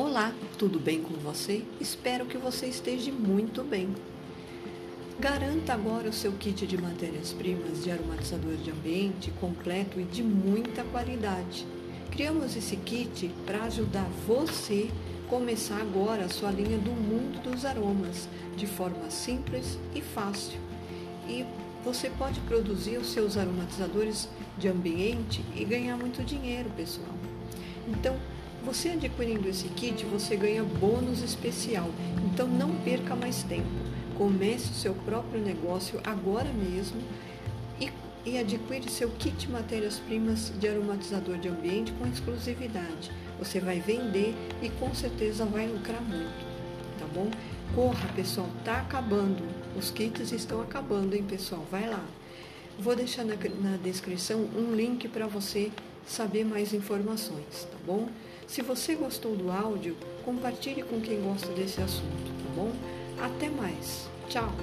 Olá, tudo bem com você? Espero que você esteja muito bem. Garanta agora o seu kit de matérias-primas de aromatizador de ambiente completo e de muita qualidade. Criamos esse kit para ajudar você a começar agora a sua linha do mundo dos aromas de forma simples e fácil. E você pode produzir os seus aromatizadores de ambiente e ganhar muito dinheiro, pessoal. Então, você adquirindo esse kit, você ganha bônus especial. Então não perca mais tempo. Comece o seu próprio negócio agora mesmo e, e adquire seu kit matérias-primas de aromatizador de ambiente com exclusividade. Você vai vender e com certeza vai lucrar muito, tá bom? Corra, pessoal, tá acabando. Os kits estão acabando, hein, pessoal? Vai lá. Vou deixar na, na descrição um link para você saber mais informações, tá bom? Se você gostou do áudio, compartilhe com quem gosta desse assunto, tá bom? Até mais. Tchau.